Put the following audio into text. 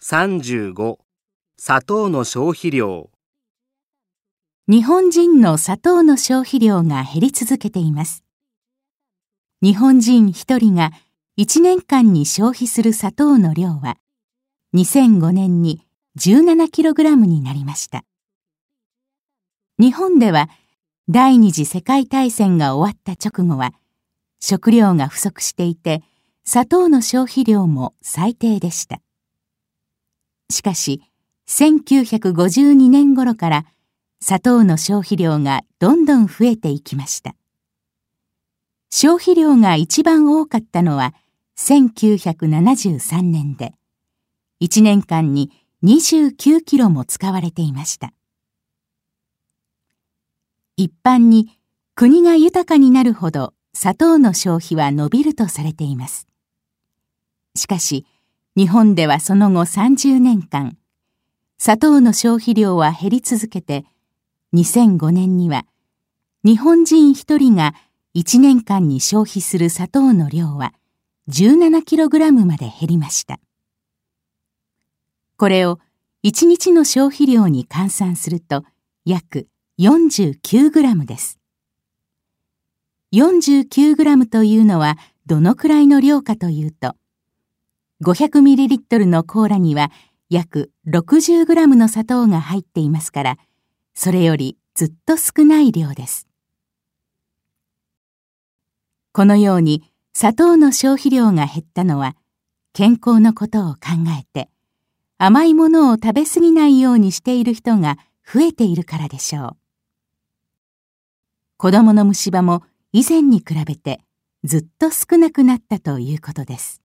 35砂糖の消費量日本人の砂糖の消費量が減り続けています。日本人一人が1年間に消費する砂糖の量は2005年に 17kg になりました。日本では第二次世界大戦が終わった直後は食料が不足していて砂糖の消費量も最低でした。しかし、1952年頃から砂糖の消費量がどんどん増えていきました。消費量が一番多かったのは1973年で、1年間に29キロも使われていました。一般に国が豊かになるほど砂糖の消費は伸びるとされています。しかし、日本ではその後30年間、砂糖の消費量は減り続けて、2005年には日本人1人が1年間に消費する砂糖の量は 17kg まで減りました。これを1日の消費量に換算すると約 49g です。49g というのはどのくらいの量かというと、500ml のコーラには約 60g の砂糖が入っていますから、それよりずっと少ない量です。このように砂糖の消費量が減ったのは、健康のことを考えて、甘いものを食べ過ぎないようにしている人が増えているからでしょう。子供の虫歯も以前に比べてずっと少なくなったということです。